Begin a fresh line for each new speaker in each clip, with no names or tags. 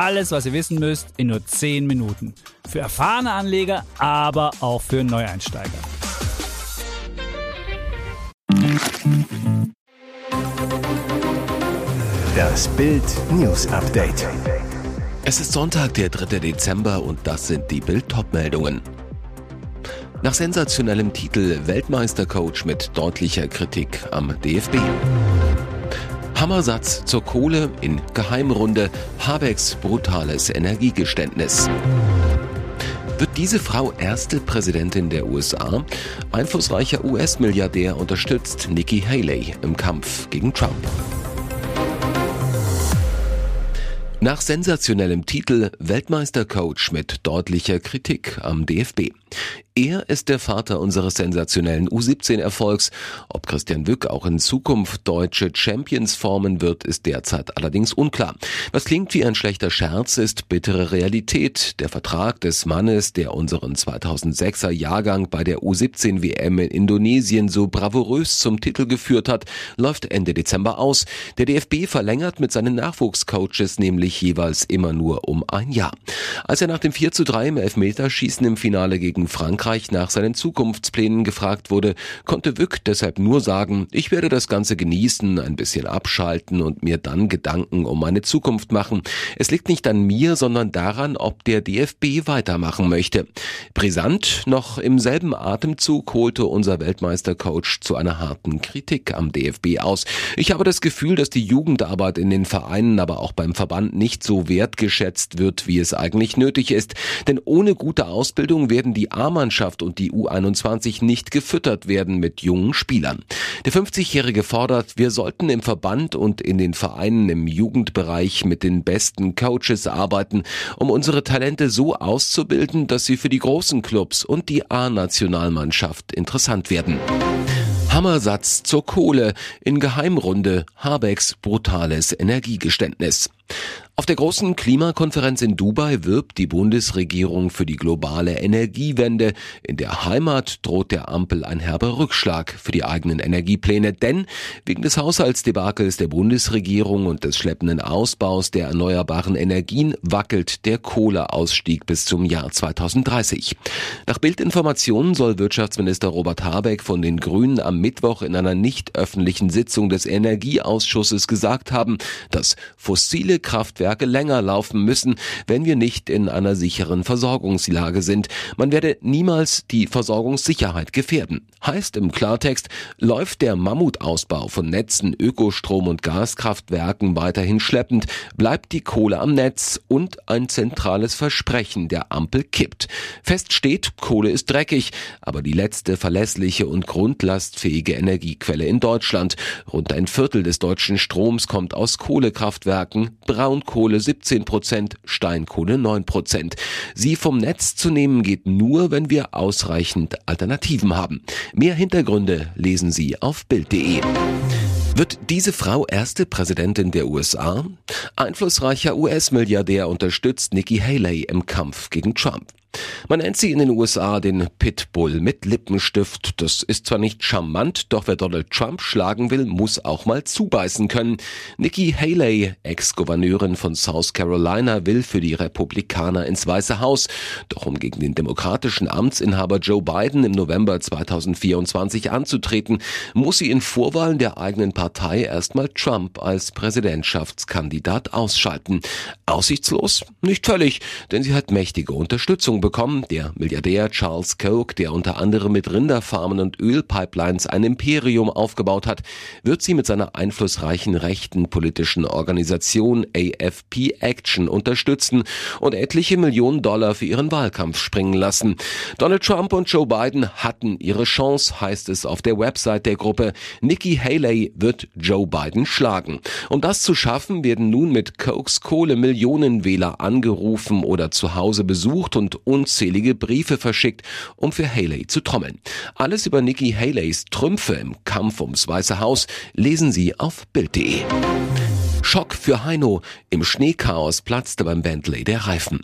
Alles, was ihr wissen müsst, in nur 10 Minuten. Für erfahrene Anleger, aber auch für Neueinsteiger.
Das Bild News Update.
Es ist Sonntag, der 3. Dezember und das sind die Bild meldungen Nach sensationellem Titel Weltmeistercoach mit deutlicher Kritik am DFB. Hammersatz zur Kohle in Geheimrunde, Habecks brutales Energiegeständnis. Wird diese Frau erste Präsidentin der USA? Einflussreicher US-Milliardär unterstützt Nikki Haley im Kampf gegen Trump. Nach sensationellem Titel Weltmeistercoach mit deutlicher Kritik am DFB. Er ist der Vater unseres sensationellen U17-Erfolgs. Ob Christian Wück auch in Zukunft deutsche Champions formen wird, ist derzeit allerdings unklar. Was klingt wie ein schlechter Scherz, ist bittere Realität. Der Vertrag des Mannes, der unseren 2006er Jahrgang bei der U17 WM in Indonesien so bravourös zum Titel geführt hat, läuft Ende Dezember aus. Der DFB verlängert mit seinen Nachwuchscoaches nämlich jeweils immer nur um ein Jahr. Als er nach dem 4 zu 3 im Elfmeterschießen im Finale gegen Frankreich Frankreich nach seinen Zukunftsplänen gefragt wurde, konnte Wück deshalb nur sagen, ich werde das Ganze genießen, ein bisschen abschalten und mir dann Gedanken um meine Zukunft machen. Es liegt nicht an mir, sondern daran, ob der DFB weitermachen möchte. Brisant, noch im selben Atemzug holte unser Weltmeistercoach zu einer harten Kritik am DFB aus. Ich habe das Gefühl, dass die Jugendarbeit in den Vereinen, aber auch beim Verband nicht so wertgeschätzt wird, wie es eigentlich nötig ist. Denn ohne gute Ausbildung werden die A-Mannschaften Mannschaft und die U21 nicht gefüttert werden mit jungen Spielern. Der 50-Jährige fordert, wir sollten im Verband und in den Vereinen im Jugendbereich mit den besten Coaches arbeiten, um unsere Talente so auszubilden, dass sie für die großen Clubs und die A-Nationalmannschaft interessant werden. Hammersatz zur Kohle in Geheimrunde Habecks brutales Energiegeständnis. Auf der großen Klimakonferenz in Dubai wirbt die Bundesregierung für die globale Energiewende. In der Heimat droht der Ampel ein herber Rückschlag für die eigenen Energiepläne, denn wegen des Haushaltsdebakels der Bundesregierung und des schleppenden Ausbaus der erneuerbaren Energien wackelt der Kohleausstieg bis zum Jahr 2030. Nach Bildinformationen soll Wirtschaftsminister Robert Habeck von den Grünen am Mittwoch in einer nicht öffentlichen Sitzung des Energieausschusses gesagt haben, dass fossile Kraftwerke länger laufen müssen, wenn wir nicht in einer sicheren Versorgungslage sind. Man werde niemals die Versorgungssicherheit gefährden. Heißt im Klartext, läuft der Mammutausbau von Netzen, Ökostrom und Gaskraftwerken weiterhin schleppend, bleibt die Kohle am Netz und ein zentrales Versprechen der Ampel kippt. Fest steht, Kohle ist dreckig, aber die letzte verlässliche und grundlastfähige Energiequelle in Deutschland. Rund ein Viertel des deutschen Stroms kommt aus Kohlekraftwerken, Braunkohle 17 Prozent, Steinkohle 9 Prozent. Sie vom Netz zu nehmen geht nur, wenn wir ausreichend Alternativen haben. Mehr Hintergründe lesen Sie auf Bild.de. Wird diese Frau erste Präsidentin der USA? Einflussreicher US-Milliardär unterstützt Nikki Haley im Kampf gegen Trump. Man nennt sie in den USA den Pitbull mit Lippenstift. Das ist zwar nicht charmant, doch wer Donald Trump schlagen will, muss auch mal zubeißen können. Nikki Haley, Ex-Gouverneurin von South Carolina, will für die Republikaner ins Weiße Haus. Doch um gegen den demokratischen Amtsinhaber Joe Biden im November 2024 anzutreten, muss sie in Vorwahlen der eigenen Partei erstmal Trump als Präsidentschaftskandidat ausschalten. Aussichtslos? Nicht völlig, denn sie hat mächtige Unterstützung bekommen. Der Milliardär Charles Koch, der unter anderem mit Rinderfarmen und Ölpipelines ein Imperium aufgebaut hat, wird sie mit seiner einflussreichen rechten politischen Organisation AFP Action unterstützen und etliche Millionen Dollar für ihren Wahlkampf springen lassen. Donald Trump und Joe Biden hatten ihre Chance, heißt es auf der Website der Gruppe. Nikki Haley wird Joe Biden schlagen. Um das zu schaffen, werden nun mit Kochs Kohle Millionen Wähler angerufen oder zu Hause besucht und unzählige Briefe verschickt, um für Haley zu trommeln. Alles über Nikki Haleys Trümpfe im Kampf ums Weiße Haus lesen Sie auf Bild.de. Schock für Heino. Im Schneechaos platzte beim Bentley der Reifen.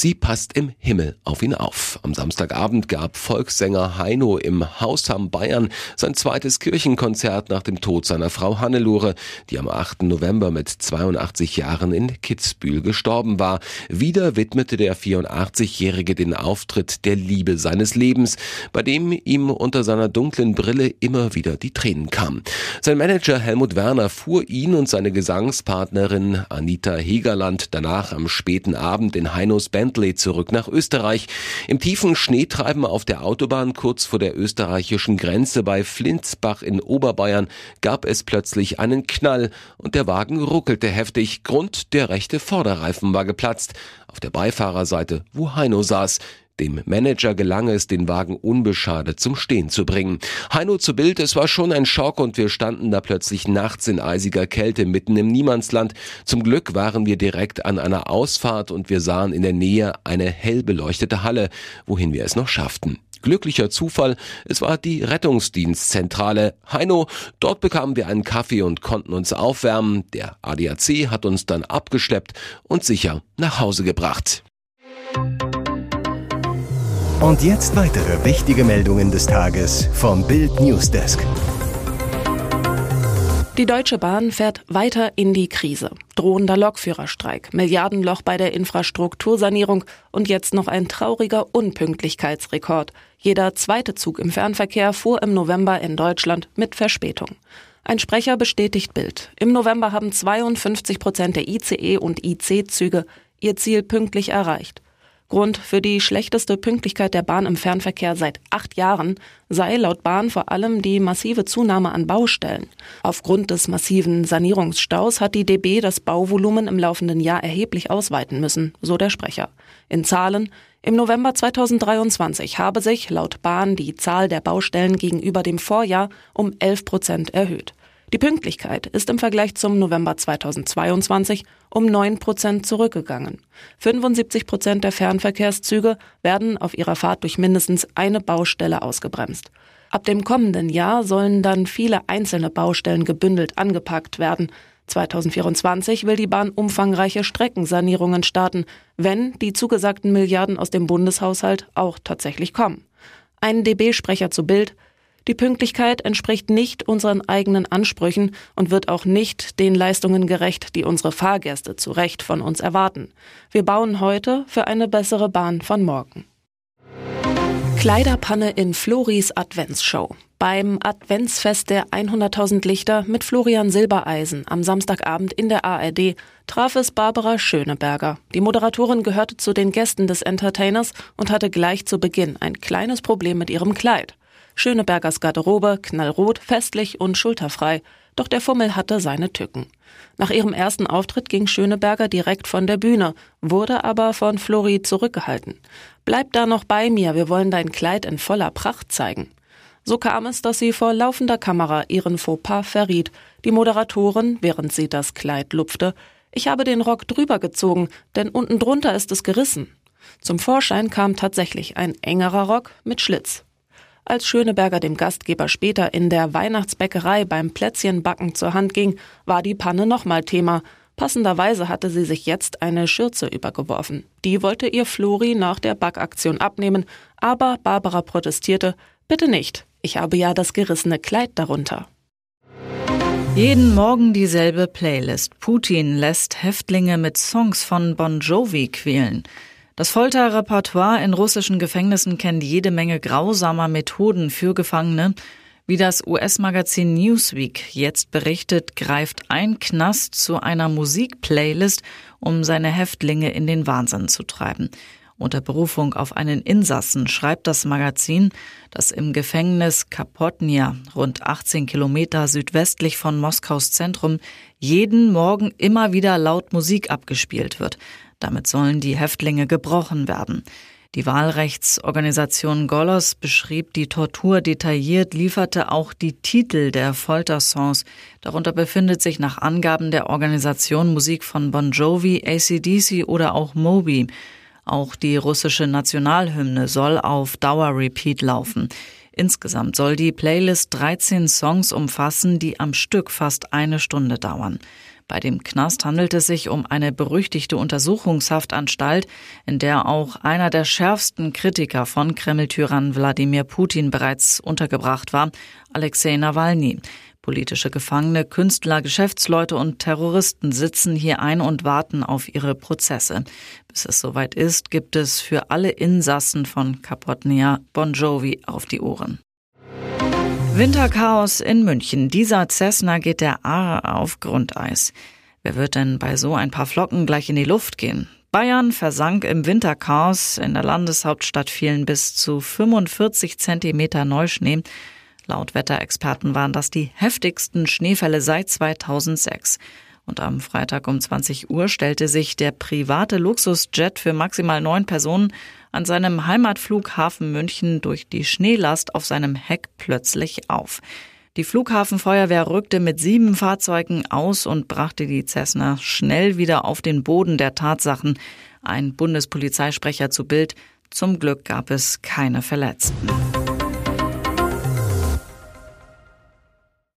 Sie passt im Himmel auf ihn auf. Am Samstagabend gab Volkssänger Heino im Haus am Bayern sein zweites Kirchenkonzert nach dem Tod seiner Frau Hannelore, die am 8. November mit 82 Jahren in Kitzbühel gestorben war. Wieder widmete der 84-Jährige den Auftritt der Liebe seines Lebens, bei dem ihm unter seiner dunklen Brille immer wieder die Tränen kamen. Sein Manager Helmut Werner fuhr ihn und seine Gesangspartnerin Anita Hegerland danach am späten Abend in Heinos Band Bentley zurück nach Österreich. Im tiefen Schneetreiben auf der Autobahn kurz vor der österreichischen Grenze bei Flinsbach in Oberbayern gab es plötzlich einen Knall und der Wagen ruckelte heftig. Grund, der rechte Vorderreifen war geplatzt. Auf der Beifahrerseite, wo Heino saß. Dem Manager gelang es, den Wagen unbeschadet zum Stehen zu bringen. Heino zu Bild, es war schon ein Schock und wir standen da plötzlich nachts in eisiger Kälte mitten im Niemandsland. Zum Glück waren wir direkt an einer Ausfahrt und wir sahen in der Nähe eine hell beleuchtete Halle, wohin wir es noch schafften. Glücklicher Zufall, es war die Rettungsdienstzentrale. Heino, dort bekamen wir einen Kaffee und konnten uns aufwärmen. Der ADAC hat uns dann abgeschleppt und sicher nach Hause gebracht.
Und jetzt weitere wichtige Meldungen des Tages vom Bild Newsdesk.
Die Deutsche Bahn fährt weiter in die Krise. Drohender Lokführerstreik, Milliardenloch bei der Infrastruktursanierung und jetzt noch ein trauriger Unpünktlichkeitsrekord. Jeder zweite Zug im Fernverkehr fuhr im November in Deutschland mit Verspätung. Ein Sprecher bestätigt Bild. Im November haben 52 Prozent der ICE und IC-Züge ihr Ziel pünktlich erreicht. Grund für die schlechteste Pünktlichkeit der Bahn im Fernverkehr seit acht Jahren sei laut Bahn vor allem die massive Zunahme an Baustellen. Aufgrund des massiven Sanierungsstaus hat die DB das Bauvolumen im laufenden Jahr erheblich ausweiten müssen, so der Sprecher. In Zahlen im November 2023 habe sich laut Bahn die Zahl der Baustellen gegenüber dem Vorjahr um 11 Prozent erhöht. Die Pünktlichkeit ist im Vergleich zum November 2022 um 9 Prozent zurückgegangen. 75 Prozent der Fernverkehrszüge werden auf ihrer Fahrt durch mindestens eine Baustelle ausgebremst. Ab dem kommenden Jahr sollen dann viele einzelne Baustellen gebündelt angepackt werden. 2024 will die Bahn umfangreiche Streckensanierungen starten, wenn die zugesagten Milliarden aus dem Bundeshaushalt auch tatsächlich kommen. Ein DB-Sprecher zu Bild die Pünktlichkeit entspricht nicht unseren eigenen Ansprüchen und wird auch nicht den Leistungen gerecht, die unsere Fahrgäste zu Recht von uns erwarten. Wir bauen heute für eine bessere Bahn von morgen. Kleiderpanne in Floris Adventsshow. Beim Adventsfest der 100.000 Lichter mit Florian Silbereisen am Samstagabend in der ARD traf es Barbara Schöneberger. Die Moderatorin gehörte zu den Gästen des Entertainers und hatte gleich zu Beginn ein kleines Problem mit ihrem Kleid. Schönebergers Garderobe knallrot, festlich und schulterfrei, doch der Fummel hatte seine Tücken. Nach ihrem ersten Auftritt ging Schöneberger direkt von der Bühne, wurde aber von Flori zurückgehalten. Bleib da noch bei mir, wir wollen dein Kleid in voller Pracht zeigen. So kam es, dass sie vor laufender Kamera ihren Fauxpas verriet. Die Moderatorin, während sie das Kleid lupfte, ich habe den Rock drüber gezogen, denn unten drunter ist es gerissen. Zum Vorschein kam tatsächlich ein engerer Rock mit Schlitz. Als Schöneberger dem Gastgeber später in der Weihnachtsbäckerei beim Plätzchenbacken zur Hand ging, war die Panne nochmal Thema. Passenderweise hatte sie sich jetzt eine Schürze übergeworfen. Die wollte ihr Flori nach der Backaktion abnehmen, aber Barbara protestierte, bitte nicht, ich habe ja das gerissene Kleid darunter.
Jeden Morgen dieselbe Playlist. Putin lässt Häftlinge mit Songs von Bon Jovi quälen. Das Folterrepertoire in russischen Gefängnissen kennt jede Menge grausamer Methoden für Gefangene. Wie das US-Magazin Newsweek jetzt berichtet, greift ein Knast zu einer Musikplaylist, um seine Häftlinge in den Wahnsinn zu treiben. Unter Berufung auf einen Insassen schreibt das Magazin, dass im Gefängnis Kapotnia, rund 18 Kilometer südwestlich von Moskaus Zentrum, jeden Morgen immer wieder laut Musik abgespielt wird. Damit sollen die Häftlinge gebrochen werden. Die Wahlrechtsorganisation Golos beschrieb die Tortur detailliert, lieferte auch die Titel der Foltersongs. Darunter befindet sich nach Angaben der Organisation Musik von Bon Jovi, ACDC oder auch Moby. Auch die russische Nationalhymne soll auf Dauer-Repeat laufen. Insgesamt soll die Playlist 13 Songs umfassen, die am Stück fast eine Stunde dauern. Bei dem Knast handelt es sich um eine berüchtigte Untersuchungshaftanstalt, in der auch einer der schärfsten Kritiker von Kreml-Tyrann Wladimir Putin bereits untergebracht war, Alexei Nawalny. Politische Gefangene, Künstler, Geschäftsleute und Terroristen sitzen hier ein und warten auf ihre Prozesse. Bis es soweit ist, gibt es für alle Insassen von Kapotnia Bon Jovi auf die Ohren. Winterchaos in München. Dieser Cessna geht der Aare auf Grundeis. Wer wird denn bei so ein paar Flocken gleich in die Luft gehen? Bayern versank im Winterchaos. In der Landeshauptstadt fielen bis zu 45 Zentimeter Neuschnee. Laut Wetterexperten waren das die heftigsten Schneefälle seit 2006. Und am Freitag um 20 Uhr stellte sich der private Luxusjet für maximal neun Personen an seinem Heimatflughafen München durch die Schneelast auf seinem Heck plötzlich auf. Die Flughafenfeuerwehr rückte mit sieben Fahrzeugen aus und brachte die Cessna schnell wieder auf den Boden der Tatsachen. Ein Bundespolizeisprecher zu Bild. Zum Glück gab es keine Verletzten.